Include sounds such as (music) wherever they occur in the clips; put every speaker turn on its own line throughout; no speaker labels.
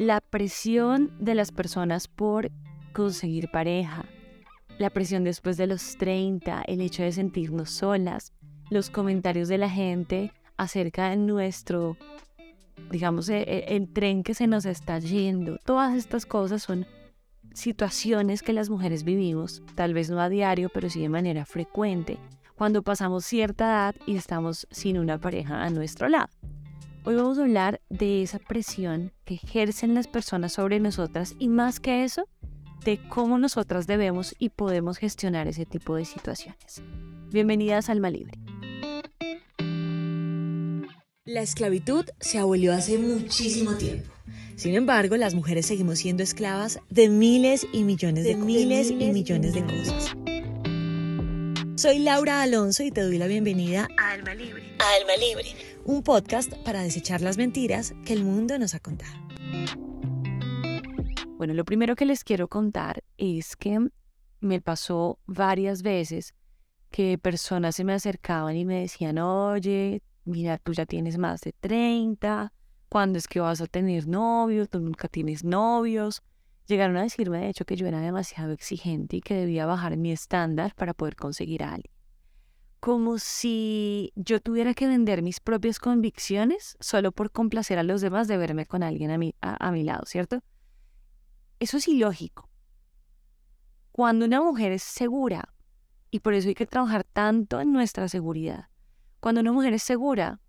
la presión de las personas por conseguir pareja, la presión después de los 30, el hecho de sentirnos solas, los comentarios de la gente acerca de nuestro, digamos, e, e, el, tren que se nos está yendo. Todas estas cosas son situaciones que las mujeres vivimos, tal vez no a diario, pero sí de manera frecuente, cuando pasamos cierta edad y estamos sin una pareja a nuestro lado. Hoy vamos a hablar de esa presión que ejercen las personas sobre nosotras y más que eso, de cómo nosotras debemos y podemos gestionar ese tipo de situaciones. Bienvenidas a Alma Libre.
La esclavitud se abolió hace muchísimo tiempo. Sin embargo, las mujeres seguimos siendo esclavas de miles y millones de, miles, y millones de cosas. Soy Laura Alonso y te doy la bienvenida a Alma Libre. A Alma Libre, un podcast para desechar las mentiras que el mundo nos ha contado.
Bueno, lo primero que les quiero contar es que me pasó varias veces que personas se me acercaban y me decían, oye, mira, tú ya tienes más de 30, ¿cuándo es que vas a tener novios? Tú nunca tienes novios. Llegaron a decirme, de hecho, que yo era demasiado exigente y que debía bajar mi estándar para poder conseguir a alguien. Como si yo tuviera que vender mis propias convicciones solo por complacer a los demás de verme con alguien a mi, a mi lado, ¿cierto? Eso es ilógico. Cuando una mujer es segura, y por eso hay que trabajar tanto en nuestra seguridad, cuando una mujer es segura,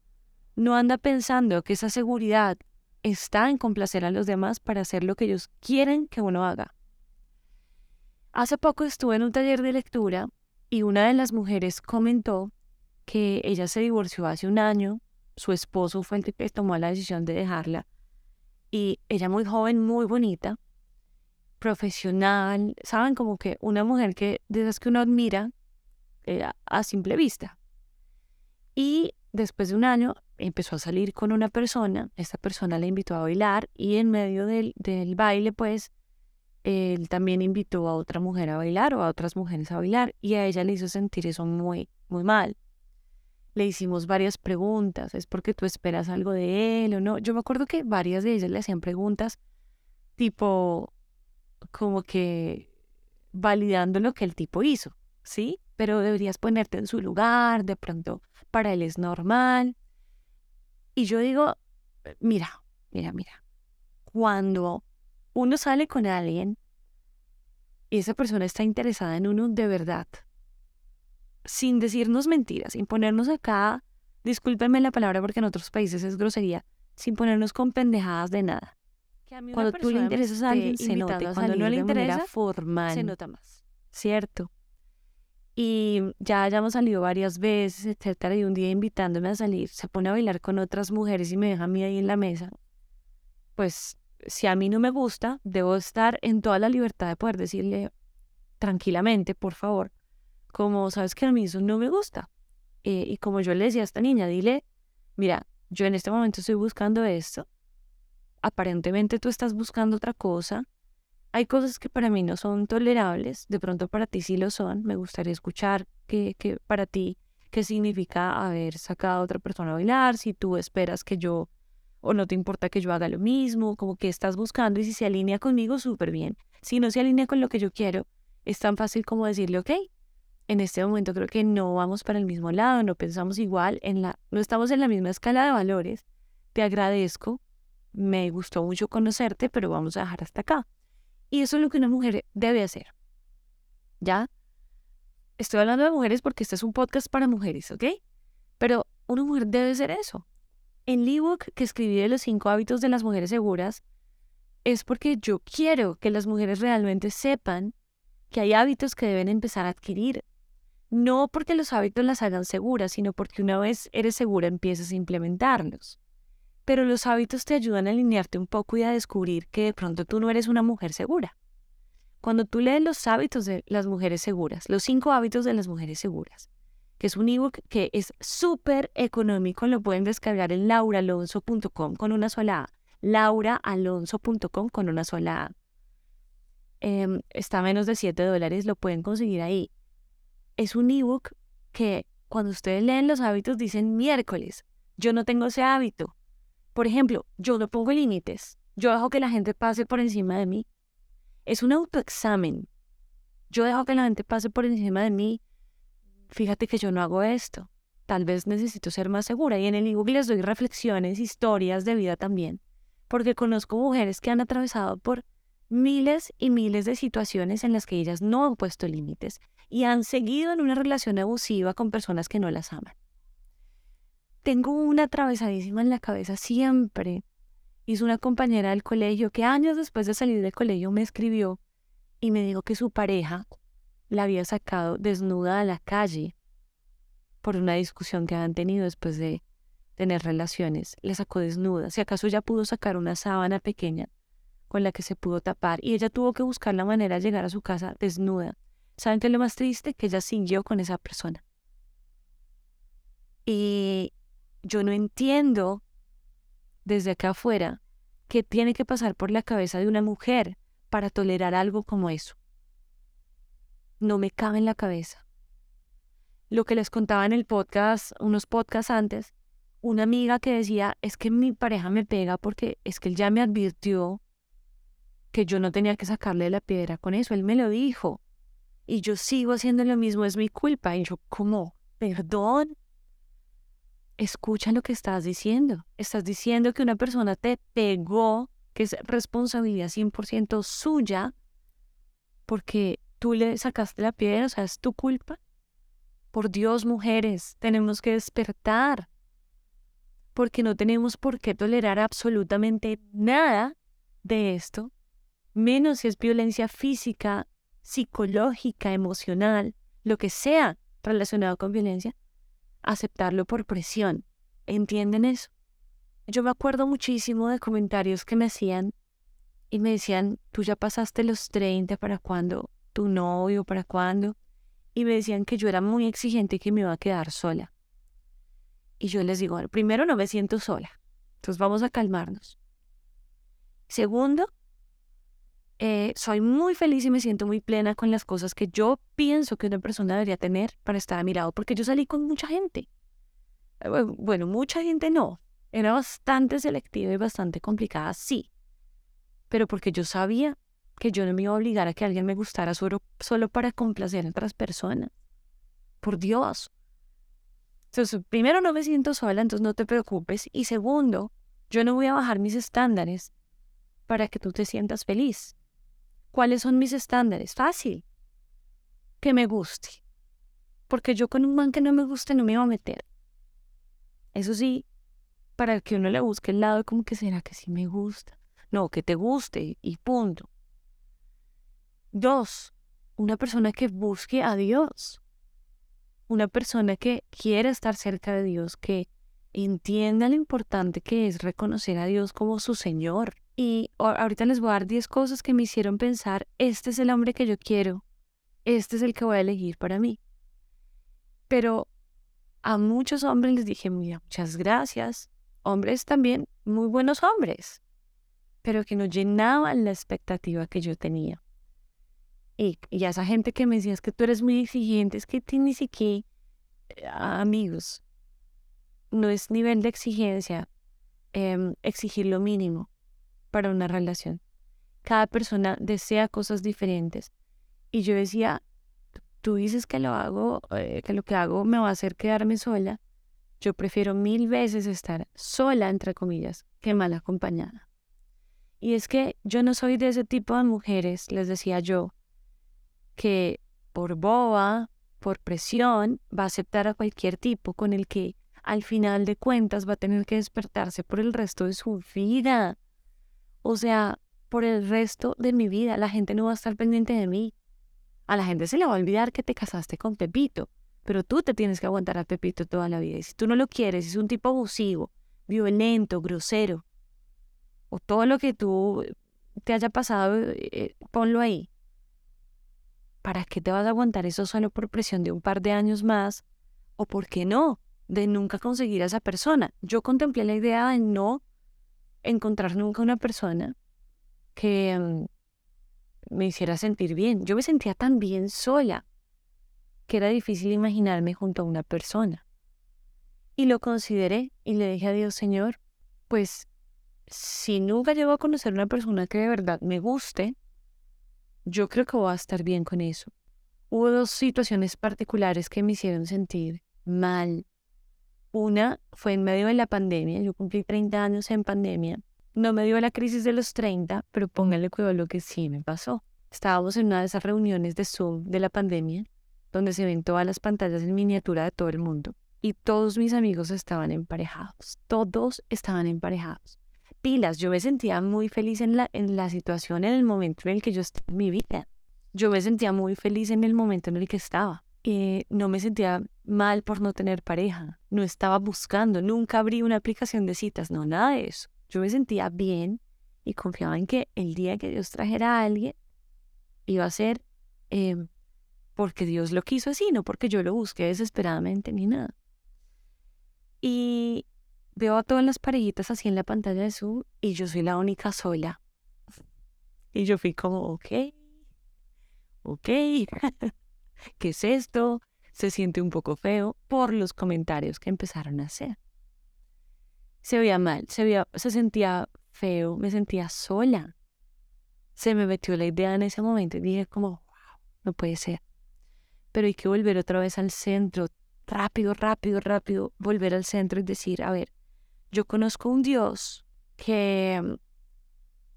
no anda pensando que esa seguridad está en complacer a los demás para hacer lo que ellos quieren que uno haga. Hace poco estuve en un taller de lectura y una de las mujeres comentó que ella se divorció hace un año, su esposo fue el que tomó la decisión de dejarla y ella muy joven, muy bonita, profesional, saben como que una mujer que de que uno admira eh, a simple vista. Y después de un año empezó a salir con una persona, esta persona le invitó a bailar y en medio del baile pues él también invitó a otra mujer a bailar o a otras mujeres a bailar y a ella le hizo sentir eso muy, muy mal. Le hicimos varias preguntas, ¿es porque tú esperas algo de él o no? Yo me acuerdo que varias de ellas le hacían preguntas tipo como que validando lo que el tipo hizo, ¿sí? Pero deberías ponerte en su lugar, de pronto para él es normal. Y yo digo, mira, mira, mira, cuando uno sale con alguien y esa persona está interesada en uno de verdad, sin decirnos mentiras, sin ponernos acá, discúlpenme la palabra porque en otros países es grosería, sin ponernos con pendejadas de nada. Cuando tú le interesas a alguien, se nota. Cuando no le interesa, formal, se nota más. ¿Cierto? Y ya hayamos salido varias veces, etcétera, y un día invitándome a salir, se pone a bailar con otras mujeres y me deja a mí ahí en la mesa. Pues si a mí no me gusta, debo estar en toda la libertad de poder decirle tranquilamente, por favor, como sabes que a mí eso no me gusta. Eh, y como yo le decía a esta niña, dile, mira, yo en este momento estoy buscando esto, aparentemente tú estás buscando otra cosa. Hay cosas que para mí no son tolerables, de pronto para ti sí lo son. Me gustaría escuchar que, que para ti qué significa haber sacado a otra persona a bailar, si tú esperas que yo o no te importa que yo haga lo mismo, como que estás buscando y si se alinea conmigo, súper bien. Si no se alinea con lo que yo quiero, es tan fácil como decirle, ok, en este momento creo que no vamos para el mismo lado, no pensamos igual, en la, no estamos en la misma escala de valores. Te agradezco me gustó mucho conocerte, pero vamos a dejar hasta acá. Y eso es lo que una mujer debe hacer. ¿Ya? Estoy hablando de mujeres porque este es un podcast para mujeres, ¿ok? Pero una mujer debe ser eso. En el ebook que escribí de los cinco hábitos de las mujeres seguras, es porque yo quiero que las mujeres realmente sepan que hay hábitos que deben empezar a adquirir. No porque los hábitos las hagan seguras, sino porque una vez eres segura empiezas a implementarlos pero los hábitos te ayudan a alinearte un poco y a descubrir que de pronto tú no eres una mujer segura. Cuando tú lees los hábitos de las mujeres seguras, los cinco hábitos de las mujeres seguras, que es un ebook que es súper económico, lo pueden descargar en lauralonso.com con una sola A. lauraalonso.com con una sola A. Em, está a menos de 7 dólares, lo pueden conseguir ahí. Es un ebook que cuando ustedes leen los hábitos dicen miércoles, yo no tengo ese hábito, por ejemplo, yo no pongo límites. Yo dejo que la gente pase por encima de mí. Es un autoexamen. Yo dejo que la gente pase por encima de mí. Fíjate que yo no hago esto. Tal vez necesito ser más segura. Y en el ebook les doy reflexiones, historias de vida también. Porque conozco mujeres que han atravesado por miles y miles de situaciones en las que ellas no han puesto límites y han seguido en una relación abusiva con personas que no las aman. Tengo una atravesadísima en la cabeza siempre. Hizo una compañera del colegio que años después de salir del colegio me escribió y me dijo que su pareja la había sacado desnuda a la calle por una discusión que habían tenido después de tener relaciones. La sacó desnuda. Si acaso ya pudo sacar una sábana pequeña con la que se pudo tapar y ella tuvo que buscar la manera de llegar a su casa desnuda. ¿Saben qué es lo más triste? Que ella siguió con esa persona. Y yo no entiendo desde acá afuera qué tiene que pasar por la cabeza de una mujer para tolerar algo como eso. No me cabe en la cabeza. Lo que les contaba en el podcast, unos podcasts antes, una amiga que decía, es que mi pareja me pega porque es que él ya me advirtió que yo no tenía que sacarle la piedra con eso. Él me lo dijo. Y yo sigo haciendo lo mismo, es mi culpa. Y yo, ¿cómo? Perdón. Escucha lo que estás diciendo. Estás diciendo que una persona te pegó, que es responsabilidad 100% suya, porque tú le sacaste la piedra, o sea, es tu culpa. Por Dios, mujeres, tenemos que despertar, porque no tenemos por qué tolerar absolutamente nada de esto menos si es violencia física, psicológica, emocional, lo que sea relacionado con violencia, aceptarlo por presión. ¿Entienden eso? Yo me acuerdo muchísimo de comentarios que me hacían y me decían, tú ya pasaste los 30, ¿para cuándo? ¿Tu novio? ¿Para cuándo? Y me decían que yo era muy exigente y que me iba a quedar sola. Y yo les digo, primero no me siento sola, entonces vamos a calmarnos. Segundo, eh, soy muy feliz y me siento muy plena con las cosas que yo pienso que una persona debería tener para estar a mi lado, porque yo salí con mucha gente. Eh, bueno, mucha gente no. Era bastante selectiva y bastante complicada, sí. Pero porque yo sabía que yo no me iba a obligar a que alguien me gustara solo, solo para complacer a otras personas. Por Dios. Entonces, primero no me siento sola, entonces no te preocupes. Y segundo, yo no voy a bajar mis estándares para que tú te sientas feliz. ¿Cuáles son mis estándares? Fácil. Que me guste. Porque yo con un man que no me guste no me iba a meter. Eso sí, para que uno le busque el lado como que será que sí me gusta. No, que te guste y punto. Dos, una persona que busque a Dios. Una persona que quiera estar cerca de Dios, que entienda lo importante que es reconocer a Dios como su Señor. Y ahorita les voy a dar 10 cosas que me hicieron pensar, este es el hombre que yo quiero, este es el que voy a elegir para mí. Pero a muchos hombres les dije, muchas gracias. Hombres también, muy buenos hombres, pero que no llenaban la expectativa que yo tenía. Y, y a esa gente que me decía, es que tú eres muy exigente, es que ni siquiera, eh, amigos, no es nivel de exigencia em, exigir lo mínimo para una relación. Cada persona desea cosas diferentes. Y yo decía, tú dices que lo hago, eh, que lo que hago me va a hacer quedarme sola. Yo prefiero mil veces estar sola, entre comillas, que mal acompañada. Y es que yo no soy de ese tipo de mujeres, les decía yo, que por boba, por presión, va a aceptar a cualquier tipo con el que al final de cuentas va a tener que despertarse por el resto de su vida. O sea, por el resto de mi vida la gente no va a estar pendiente de mí. A la gente se le va a olvidar que te casaste con Pepito, pero tú te tienes que aguantar a Pepito toda la vida. Y si tú no lo quieres, es un tipo abusivo, violento, grosero, o todo lo que tú te haya pasado, eh, ponlo ahí. ¿Para qué te vas a aguantar eso solo por presión de un par de años más? ¿O por qué no? De nunca conseguir a esa persona. Yo contemplé la idea de no encontrar nunca una persona que mm, me hiciera sentir bien. Yo me sentía tan bien sola que era difícil imaginarme junto a una persona. Y lo consideré y le dije a Dios, Señor, pues si nunca llego a conocer una persona que de verdad me guste, yo creo que voy a estar bien con eso. Hubo dos situaciones particulares que me hicieron sentir mal. Una fue en medio de la pandemia, yo cumplí 30 años en pandemia. No me dio la crisis de los 30, pero póngale cuidado lo que sí me pasó. Estábamos en una de esas reuniones de Zoom de la pandemia, donde se ven todas las pantallas en miniatura de todo el mundo. Y todos mis amigos estaban emparejados. Todos estaban emparejados. Pilas, yo me sentía muy feliz en la, en la situación, en el momento en el que yo estaba en mi vida. Yo me sentía muy feliz en el momento en el que estaba. Eh, no me sentía mal por no tener pareja. No estaba buscando, nunca abrí una aplicación de citas, no, nada de eso. Yo me sentía bien y confiaba en que el día que Dios trajera a alguien, iba a ser em, porque Dios lo quiso así, no porque yo lo busqué desesperadamente ni nada. Y veo a todas las parejitas así en la pantalla de Zoom y yo soy la única sola. Y yo fui como, ok, ok, (laughs) ¿qué es esto? Se siente un poco feo por los comentarios que empezaron a hacer. Se veía mal, se, veía, se sentía feo, me sentía sola se me metió la idea en ese momento y dije como, wow, no puede ser. Pero hay que volver otra vez al centro, rápido, rápido, rápido, volver al centro y decir, a ver, yo conozco un Dios que, mm,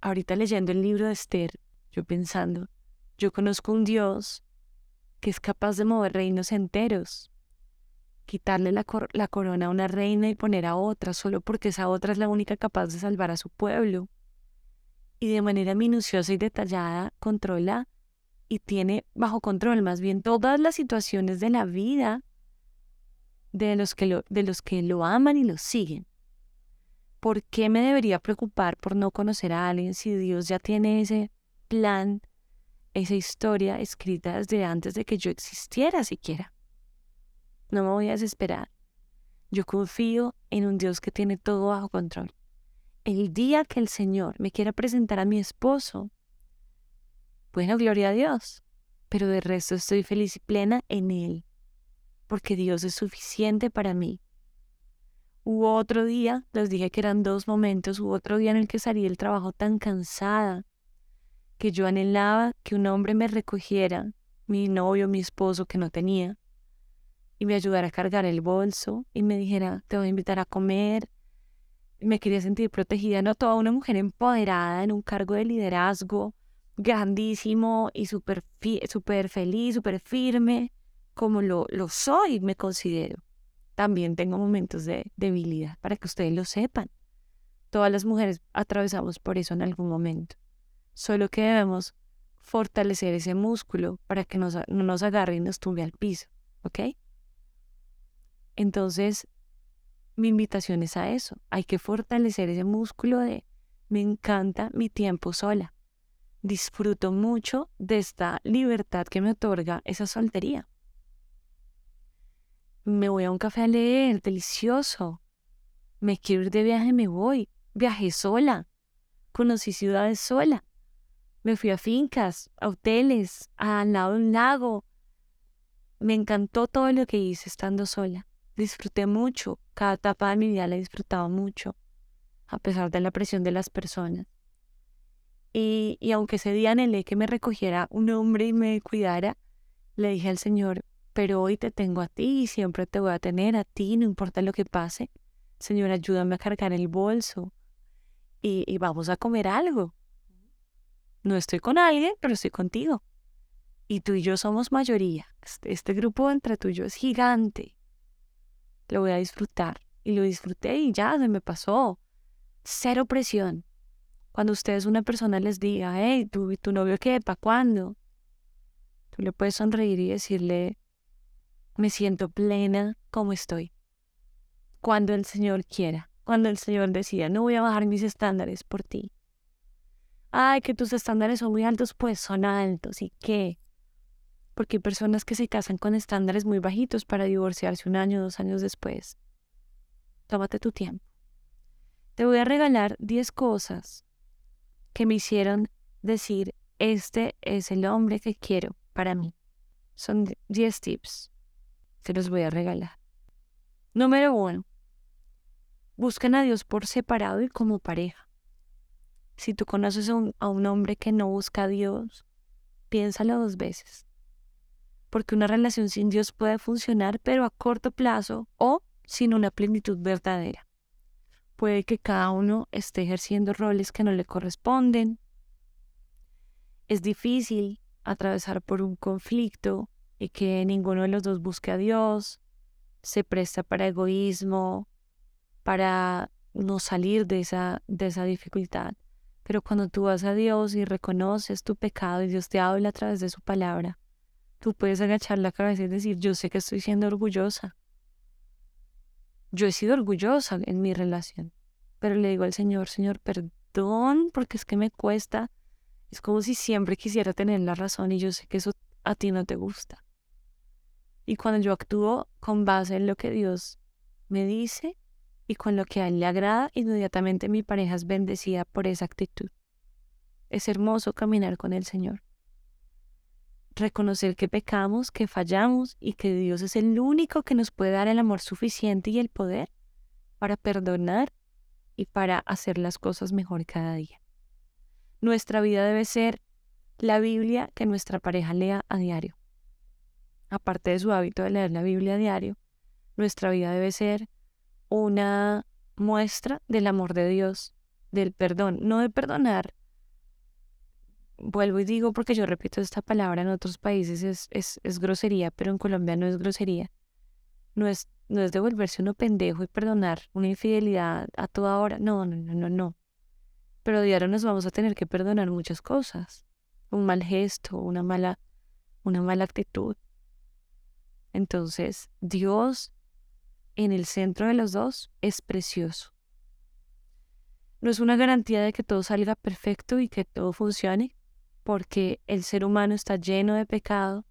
ahorita leyendo el libro de Esther, yo pensando, yo conozco un Dios que es capaz de mover reinos enteros, quitarle la, la corona a una reina y poner a otra, solo porque esa otra es la única capaz de salvar a su pueblo y de manera minuciosa y detallada controla y tiene bajo control más bien todas las situaciones de la vida de los que lo, de los que lo aman y lo siguen. ¿Por qué me debería preocupar por no conocer a alguien si Dios ya tiene ese plan, esa historia escrita desde antes de que yo existiera siquiera? No me voy a desesperar. Yo confío en un Dios que tiene todo bajo control el día que el Señor me quiera presentar a mi esposo, bueno, gloria a Dios, pero de resto estoy feliz y plena en Él, porque Dios es suficiente para mí. Hubo otro día, les dije que eran dos momentos, hubo otro día en el que salí del trabajo tan cansada, que yo anhelaba que un hombre me recogiera, mi novio, mi esposo que no tenía, y me ayudara a cargar el bolso y me dijera, te voy a invitar a comer, me quería sentir protegida, no toda una mujer empoderada en un cargo de liderazgo grandísimo y súper super feliz, súper firme, como lo, lo soy, me considero. También tengo momentos de debilidad, para que ustedes lo sepan. Todas las mujeres atravesamos por eso en algún momento. Solo que debemos fortalecer ese músculo para que no nos agarre y nos tumbe al piso, ¿ok? Entonces, mi invitación es a eso. Hay que fortalecer ese músculo de me encanta mi tiempo sola. Disfruto mucho de esta libertad que me otorga esa soltería. Me voy a un café a leer, delicioso. Me quiero ir de viaje, me voy. Viajé sola. Conocí ciudades sola. Me fui a fincas, a hoteles, al lado de un lago. Me encantó todo lo que hice estando sola. Disfruté mucho, cada etapa de mi vida la he disfrutado mucho, a pesar de la presión de las personas. Y, y aunque ese día anhelé que me recogiera un hombre y me cuidara, le dije al Señor, pero hoy te tengo a ti y siempre te voy a tener a ti, no importa lo que pase. Señor, ayúdame a cargar el bolso y, vamos a comer algo. No estoy con alguien, pero estoy contigo. Y tú y yo somos mayoría. Este, este grupo entre tú y yo es gigante lo voy a disfrutar. Y lo disfruté y ya se me pasó. Cero presión. Cuando ustedes una persona les diga, hey, ¿tu, tu novio qué? ¿Para cuándo? Tú le puedes sonreír y decirle, me siento plena como estoy. Cuando el Señor quiera, cuando el Señor decida, no voy a bajar mis estándares por ti. Ay, que tus estándares son muy altos, pues son altos. ¿Y qué? porque hay personas que se casan con estándares muy bajitos para divorciarse un año dos años después. Tómate tu tiempo. Te voy a regalar 10 cosas que me hicieron decir, este es el hombre que quiero para mí. Son 10 tips. Te los voy a regalar. Número uno. Buscan a Dios por separado y como pareja. Si tú conoces un, a un hombre que no busca a Dios, piénsalo dos veces. Porque una relación sin Dios puede funcionar, pero a corto plazo o sin una plenitud verdadera. Puede que cada uno esté ejerciendo roles que no le corresponden. Es difícil atravesar por un conflicto y que ninguno de los dos busque a Dios. Se presta para egoísmo, para no salir de esa, de esa dificultad. Pero cuando tú vas a Dios y reconoces tu pecado y Dios te habla a través de su palabra, tú puedes agachar la cabeza y decir, yo sé que estoy siendo orgullosa. Yo he sido orgullosa en mi relación, pero le digo al Señor, Señor, perdón, porque es que me cuesta. Es como si siempre quisiera tener la razón y yo sé que eso a ti no te gusta. Y cuando yo actúo con base en lo que Dios me dice, y con lo que a él le agrada, inmediatamente mi pareja es bendecida por esa actitud. Es hermoso caminar con el Señor. Reconocer que pecamos, que fallamos y que Dios es el único que nos puede dar el amor suficiente y el poder para perdonar y para hacer las cosas mejor cada día. Nuestra vida debe ser la Biblia que nuestra pareja lea a diario. Aparte de su hábito de leer la Biblia a diario, nuestra vida debe ser una muestra del amor de Dios, del perdón, no de perdonar. Vuelvo y digo porque yo repito esta palabra en otros países es, es, es grosería, pero en Colombia no es grosería. No es, no es devolverse uno pendejo y perdonar una infidelidad a toda hora. No, no, no, no, no. Pero diario nos vamos a tener que perdonar muchas cosas. Un mal gesto, una mala, una mala actitud. Entonces, Dios en el centro de los dos es precioso. No es una garantía de que todo salga perfecto y que todo funcione, porque el ser humano está lleno de pecado.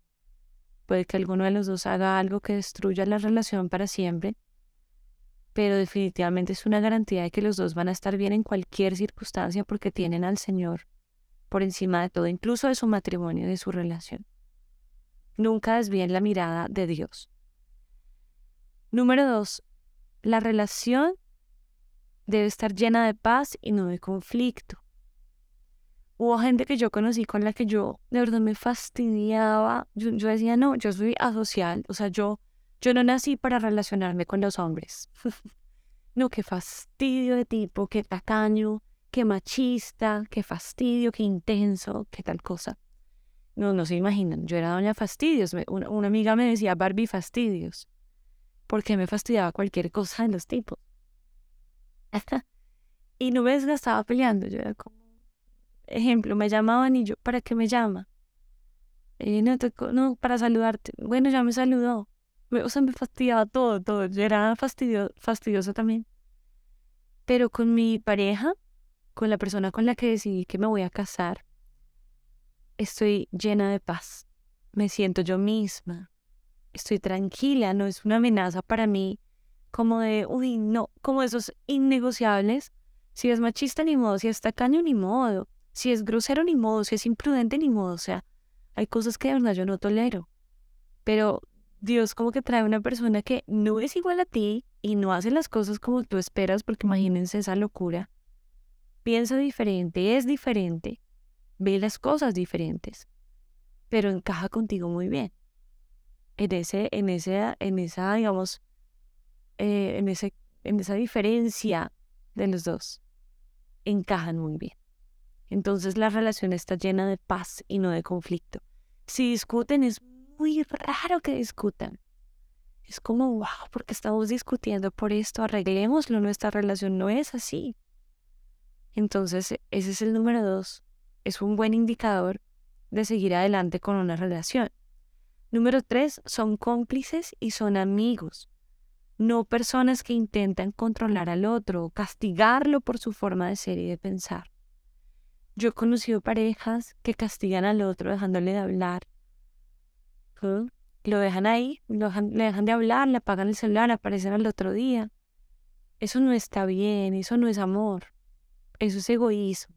Puede que alguno de los dos haga algo que destruya la relación para siempre, pero definitivamente es una garantía de que los dos van a estar bien en cualquier circunstancia porque tienen al Señor por encima de todo, incluso de su matrimonio, de su relación. Nunca desvíen la mirada de Dios. Número dos, la relación debe estar llena de paz y no de conflicto. Hubo gente que yo conocí con la que yo de verdad me fastidiaba. Yo, decía, no, yo soy asocial. O sea, yo, yo no nací para relacionarme con los hombres. (laughs) no, qué fastidio de tipo, qué tacaño, qué machista, qué fastidio, qué intenso, qué tal cosa. No, no se imaginan. Yo era doña Fastidios. Una, amiga me decía Barbie Fastidios porque me fastidiaba cualquier cosa de los tipos. (laughs) y no me desgastaba peleando. Yo era como, ejemplo, me llamaban y yo, ¿para qué me llama? Eh, no, no, para saludarte. Bueno, ya me saludó. O sea, me fastidiaba todo, todo. Yo era fastidio, fastidiosa también. Pero con mi pareja, con la persona con la que decidí que me voy a casar, estoy llena de paz. Me siento yo misma estoy tranquila, no es una amenaza para mí como de, uy, no, como esos innegociables. Si es machista, ni modo, si es tacaño, ni modo, si es grosero, ni modo, si es imprudente, ni modo, o sea, hay cosas que de verdad yo no tolero. Pero Dios como que trae una persona que no es igual a ti y no hace las cosas como tú esperas, porque imagínense esa locura. Piensa diferente, es diferente, ve las cosas diferentes, pero encaja contigo muy bien en, ese, en, ese, en esa, digamos, eh, en, ese, en esa diferencia de los dos, encajan muy bien. Entonces la relación está llena de paz y no de conflicto. Si discuten, es muy raro que discutan. Es como, wow, porque estamos discutiendo por esto, arreglémoslo, nuestra relación no es así. Entonces, ese es el número dos. Es un buen indicador de seguir adelante con una relación. Número tres, son cómplices y son amigos, no personas que intentan controlar al otro o castigarlo por su forma de ser y de pensar. Yo he conocido parejas que castigan al otro dejándole de hablar. Lo dejan ahí, le dejan de hablar, le apagan el celular, aparecen al otro día. Eso no está bien, eso no es amor, eso es egoísmo.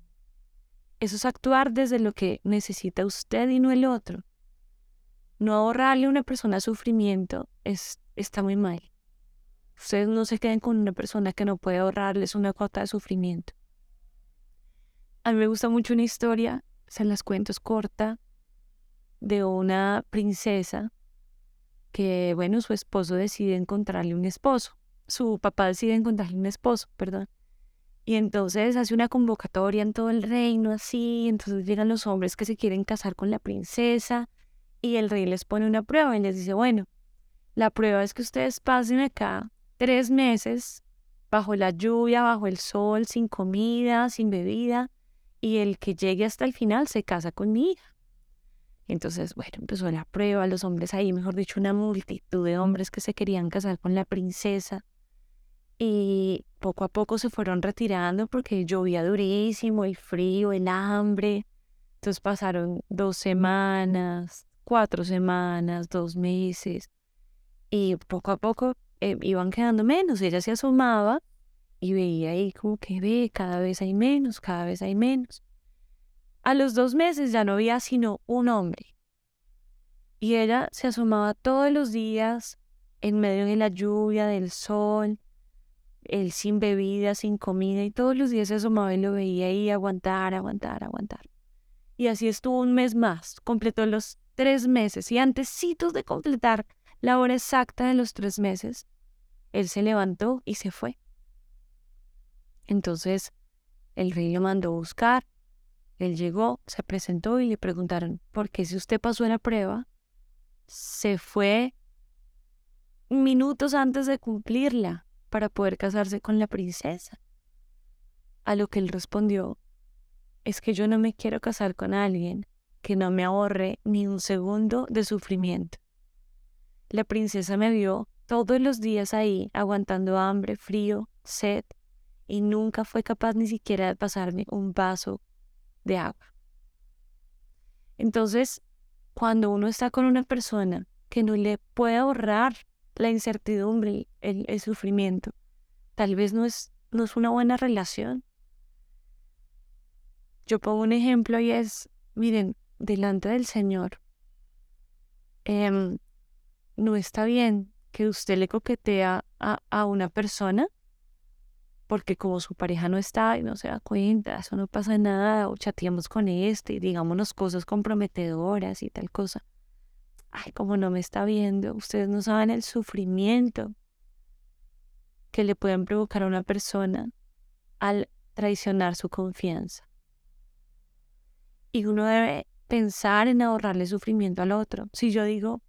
Eso es actuar desde lo que necesita usted y no el otro no ahorrarle a una persona sufrimiento es, está muy mal. Ustedes no se queden con una persona que no puede ahorrarles una cuota de sufrimiento. A mí me gusta mucho una historia, se las cuento, es corta, de una princesa que, bueno, su esposo decide encontrarle un esposo. Su papá decide encontrarle un esposo, perdón. Y entonces hace una convocatoria en todo el reino, así. Entonces llegan los hombres que se quieren casar con la princesa. Y el rey les pone una prueba y les dice, bueno, la prueba es que ustedes pasen acá tres meses bajo la lluvia, bajo el sol, sin comida, sin bebida. Y el que llegue hasta el final se casa con mi hija. Entonces, bueno, empezó la prueba, los hombres ahí, mejor dicho, una multitud de hombres que se querían casar con la princesa y poco a poco se fueron retirando porque llovía durísimo, el frío, el hambre. Entonces pasaron dos semanas, cuatro semanas, dos meses y poco a poco eh, iban quedando menos. Ella se asomaba y veía ahí como que ve, cada vez hay menos, cada vez hay menos. A los dos meses ya no había sino un hombre. Y ella se asomaba todos los días en medio de la lluvia, del sol, él sin bebida, sin comida, y todos los días se asomaba y lo veía ahí aguantar, aguantar, aguantar. Y así estuvo un mes más, completó los tres meses, y antesitos de completar la hora exacta de los tres meses, él se levantó y se fue. Entonces el rey lo mandó a buscar, él llegó, se presentó y le preguntaron, ¿por qué si usted pasó la prueba, se fue minutos antes de cumplirla? Para poder casarse con la princesa. A lo que él respondió, es que yo no me quiero casar con alguien que no me ahorre ni un segundo de sufrimiento. La princesa me vio todos los días ahí, aguantando hambre, frío, sed, y nunca fue capaz ni siquiera de pasarme un vaso de agua. Entonces, cuando uno está con una persona que no le puede ahorrar la incertidumbre, el, el sufrimiento. Tal vez no es, no es una buena relación. Yo pongo un ejemplo y es, miren, delante del Señor, em, no está bien que usted le coquetea a, a, una persona porque como su pareja no está y no se da cuenta, eso no pasa nada, o chateamos con este y digámonos cosas comprometedoras y tal cosa ay, como no me está viendo, ustedes no saben el sufrimiento que le pueden provocar a una persona al traicionar su confianza. Y uno debe pensar en ahorrarle sufrimiento al otro. Si yo digo,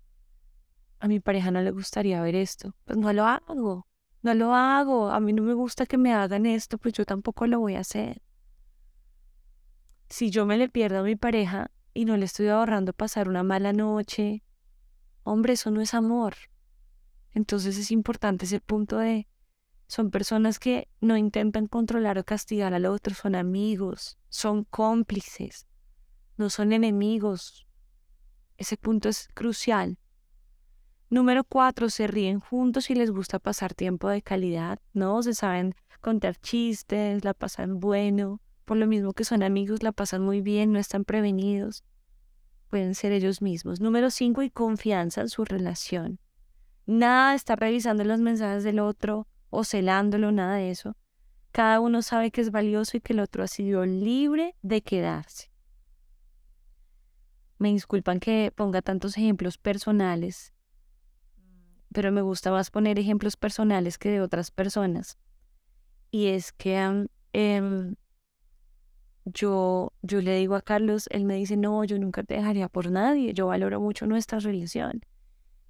a mi pareja no le gustaría ver esto, pues no lo hago, no lo hago, a mí no me gusta que me hagan esto, pues yo tampoco lo voy a hacer. Si yo me le pierdo a mi pareja y no le estoy ahorrando pasar una mala noche, Hombre, eso no es amor. Entonces es importante ese punto de, son personas que no intentan controlar o castigar al otro, son amigos, son cómplices, no son enemigos. Ese punto es crucial. Número cuatro, se ríen juntos y les gusta pasar tiempo de calidad, ¿no? Se saben contar chistes, la pasan bueno, por lo mismo que son amigos, la pasan muy bien, no están prevenidos pueden ser ellos mismos. Número cinco, y confianza en su relación. Nada está revisando los mensajes del otro o celándolo, nada de eso. Cada uno sabe que es valioso y que el otro ha sido libre de quedarse. Me disculpan que ponga tantos ejemplos personales, pero me gusta más poner ejemplos personales que de otras personas. Y es que eh, yo, yo le digo a Carlos, él me dice, no, yo nunca te dejaría por nadie, yo valoro mucho nuestra relación.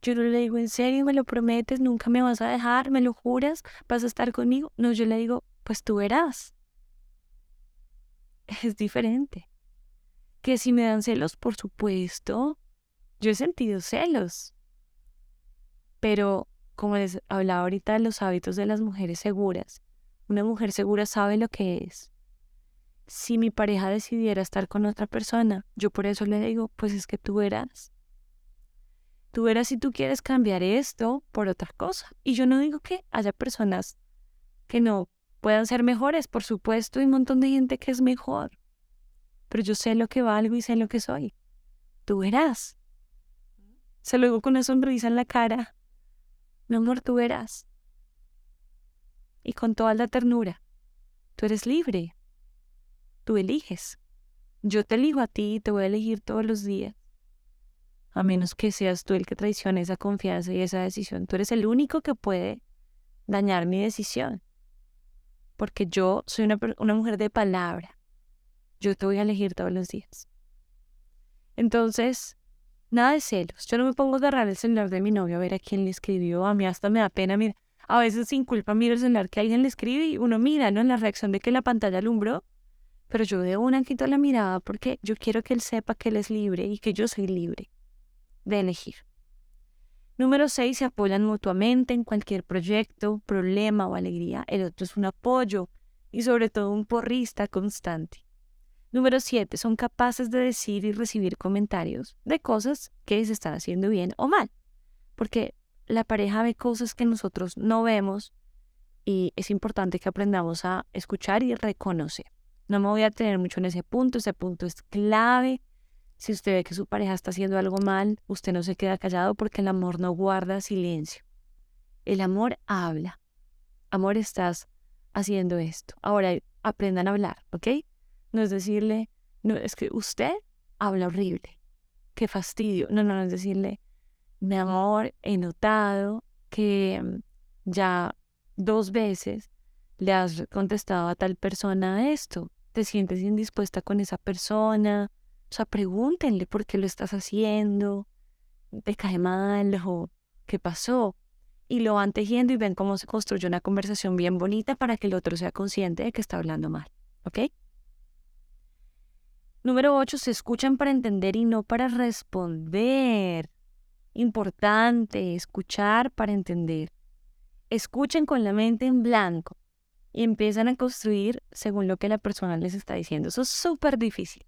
Yo no le digo, ¿en serio me lo prometes? ¿Nunca me vas a dejar? ¿Me lo juras? ¿Vas a estar conmigo? No, yo le digo, pues tú verás. Es diferente. Que si me dan celos, por supuesto, yo he sentido celos. Pero, como les hablaba ahorita de los hábitos de las mujeres seguras, una mujer segura sabe lo que es si mi pareja decidiera estar con otra persona, yo por eso le digo, pues es que tú verás. Tú verás si tú quieres cambiar esto por otra cosa. Y yo no digo que haya personas que no puedan ser mejores, por supuesto, hay un montón de gente que es mejor. Pero yo sé lo que valgo y sé lo que soy. Tú verás. Se lo digo con una sonrisa en la cara. Mi amor, tú verás. Y con toda la ternura. Tú eres libre tú eliges. Yo te elijo a ti y te voy a elegir todos los días. A menos que seas tú el que traicione esa confianza y esa decisión. Tú eres el único que puede dañar mi decisión. Porque yo soy una, una mujer de palabra. Yo te voy a elegir todos los días. Entonces, nada de celos. Yo no me pongo a agarrar el celular de mi novio a ver a quién le escribió. A mí hasta me da pena. Mira, a veces sin culpa miro el celular que alguien le escribe y uno mira, ¿no? En la reacción de que la pantalla alumbró. Pero yo de una quito la mirada porque yo quiero que él sepa que él es libre y que yo soy libre de elegir. Número 6. Se apoyan mutuamente en cualquier proyecto, problema o alegría. El otro es un apoyo y sobre todo un porrista constante. Número 7. Son capaces de decir y recibir comentarios de cosas que se están haciendo bien o mal. Porque la pareja ve cosas que nosotros no vemos y es importante que aprendamos a escuchar y reconocer. No me voy a tener mucho en ese punto, ese punto es clave. Si usted ve que su pareja está haciendo algo mal, usted no se queda callado porque el amor no guarda silencio. El amor habla. Amor, estás haciendo esto. Ahora aprendan a hablar, ¿ok? No es decirle, no, es que usted habla horrible. Qué fastidio. No, no, no es decirle, mi amor, he notado que mm, ya dos veces le has contestado a tal persona esto. ¿Te sientes indispuesta con esa persona? O sea, pregúntenle por qué lo estás haciendo. ¿Te cae mal o qué pasó? Y lo van tejiendo y ven cómo se construye una conversación bien bonita para que el otro sea consciente de que está hablando mal. ¿Ok? Número 8. Se escuchan para entender y no para responder importante escuchar para entender. Escuchen con la mente en blanco y empiezan a construir según lo que la persona les está diciendo. Eso es súper difícil.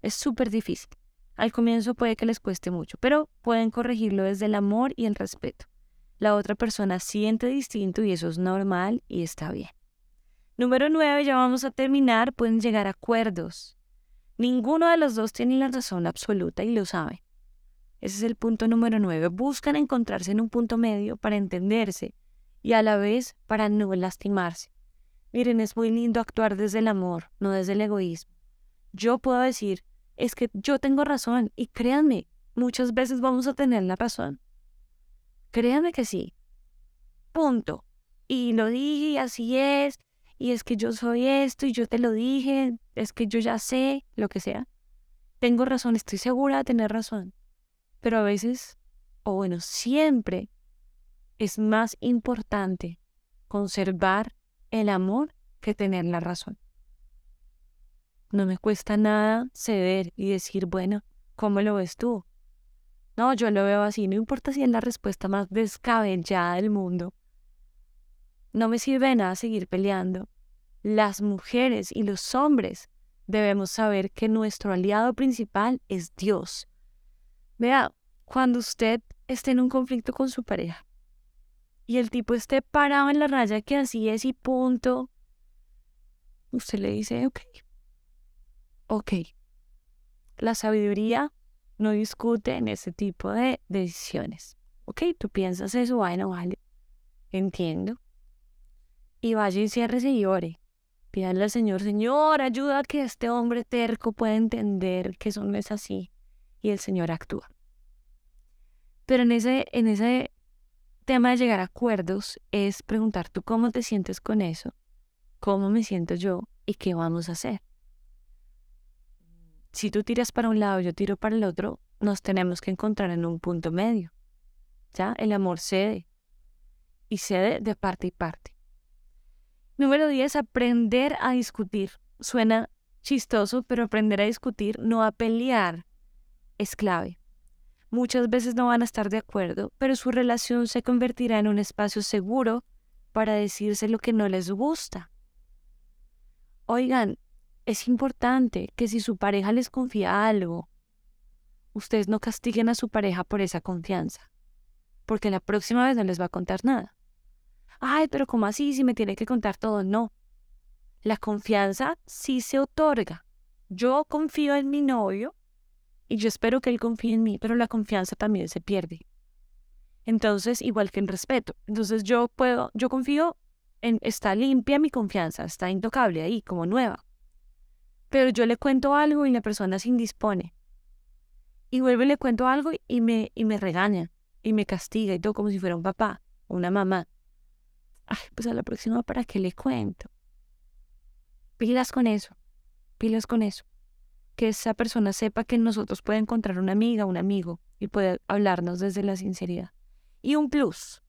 Es súper difícil. Al comienzo puede que les cueste mucho, pero pueden corregirlo desde el amor y el respeto. La otra persona siente distinto y eso es normal y está bien. Número 9, ya vamos a terminar, pueden llegar a acuerdos. Ninguno de los dos tiene la razón absoluta y lo sabe. Ese es el punto número nueve. Buscan encontrarse en un punto medio para entenderse y a la vez para no lastimarse. Miren, es muy lindo actuar desde el amor, no desde el egoísmo. Yo puedo decir, es que yo tengo razón y créanme, muchas veces vamos a tener la razón. Créanme que sí. Punto. Y lo dije y así es. Y es que yo soy esto y yo te lo dije. Es que yo ya sé, lo que sea. Tengo razón, estoy segura de tener razón. Pero a veces, o bueno, siempre es más importante conservar el amor que tener la razón. No me cuesta nada ceder y decir, bueno, ¿cómo lo ves tú? No, yo lo veo así, no importa si es la respuesta más descabellada del mundo. No me sirve nada seguir peleando. Las mujeres y los hombres debemos saber que nuestro aliado principal es Dios Vea, cuando usted esté en un conflicto con su pareja y el tipo esté parado en la raya que así es y punto, usted le dice, ok, ok. La sabiduría no discute en ese tipo de decisiones. Ok, tú piensas eso, bueno, vale, entiendo. Y vaya y ciérrese y ore. Pídale al Señor, Señor, ayuda a que este hombre terco pueda entender que eso no es así y el Señor actúa. Pero en ese, en ese tema de llegar a acuerdos es preguntar tú cómo te sientes con eso, cómo me siento yo y qué vamos a hacer. Si tú tiras para un lado, yo tiro para el otro, nos tenemos que encontrar en un punto medio. ¿Ya? El amor cede y cede de parte y parte. Número 10, aprender a discutir. Suena chistoso, pero aprender a discutir, no a pelear, es clave. Muchas veces no van a estar de acuerdo, pero su relación se convertirá en un espacio seguro para decirse lo que no les gusta. Oigan, es importante que si su pareja les confía algo, ustedes no castiguen a su pareja por esa confianza, porque la próxima vez no les va a contar nada. Ay, pero ¿cómo así si me tiene que contar todo? No. La confianza sí se otorga. Yo confío en mi novio y yo espero que él confíe en mí, pero la confianza también se pierde. Entonces, igual que el respeto. Entonces yo puedo, yo confío en, está limpia mi confianza, está intocable ahí, como nueva. pero yo le cuento algo y la persona se indispone. Y vuelvo y le cuento algo y me, y me regaña y me castiga y todo como si fuera un papá o una mamá. Ay, pues a la próxima, ¿para qué le cuento? Pilas con eso, pilas con eso. Que esa persona sepa que nosotros puede encontrar una amiga, un amigo y puede hablarnos desde la sinceridad. Y un plus,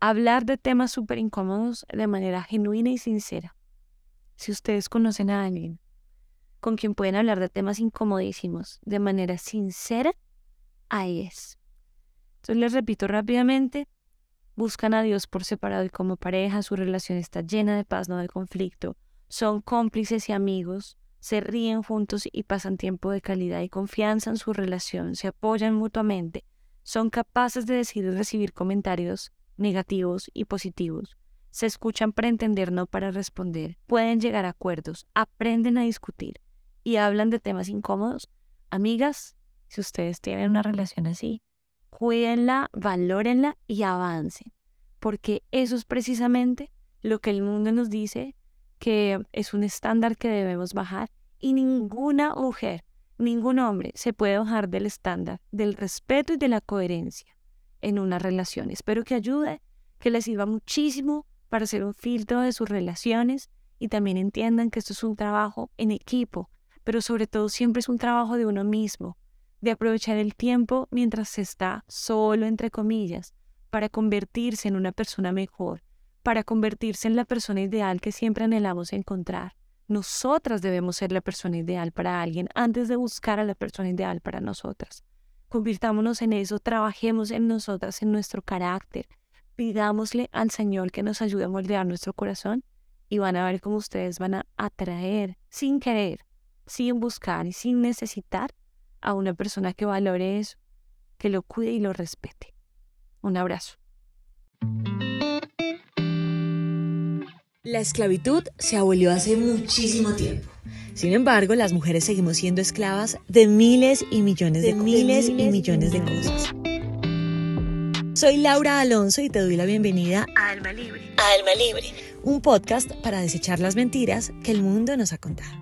hablar de temas súper incómodos de manera genuina y sincera. Si ustedes conocen a alguien con quien pueden hablar de temas incomodísimos de manera sincera, ahí es. Entonces les repito rápidamente, buscan a Dios por separado y como pareja, su relación está llena de paz, no de conflicto, son cómplices y amigos, se ríen juntos y pasan tiempo de calidad y confianza en su relación, se apoyan mutuamente, son capaces de decir y recibir comentarios negativos y positivos, se escuchan para entender, no para responder, pueden llegar a acuerdos, aprenden a discutir y hablan de temas incómodos. Amigas, si ustedes tienen una relación así, cuídenla, valórenla y avancen, porque eso es precisamente lo que el mundo nos dice que es un estándar que debemos bajar y ninguna mujer, ningún hombre se puede bajar del estándar del respeto y de la coherencia en una relación. Espero que ayude, que les sirva muchísimo para hacer un filtro de sus relaciones y también entiendan que esto es un trabajo en equipo, pero sobre todo siempre es un trabajo de uno mismo, de aprovechar el tiempo mientras se está solo, entre comillas, para convertirse en una persona mejor, para convertirse en la persona ideal que siempre anhelamos encontrar. Nosotras debemos ser la persona ideal para alguien antes de buscar a la persona ideal para nosotras. Convirtámonos en eso, trabajemos en nosotras, en nuestro carácter, pidámosle al Señor que nos ayude a moldear nuestro corazón y van a ver cómo ustedes van a atraer sin querer, sin buscar y sin necesitar a una persona que valore eso, que lo cuide y lo respete. Un abrazo.
La esclavitud se abolió hace muchísimo tiempo. Sin embargo, las mujeres seguimos siendo esclavas de miles y millones de, miles y millones de cosas. Soy Laura Alonso y te doy la bienvenida a Alma Libre. A Alma Libre, un podcast para desechar las mentiras que el mundo nos ha contado.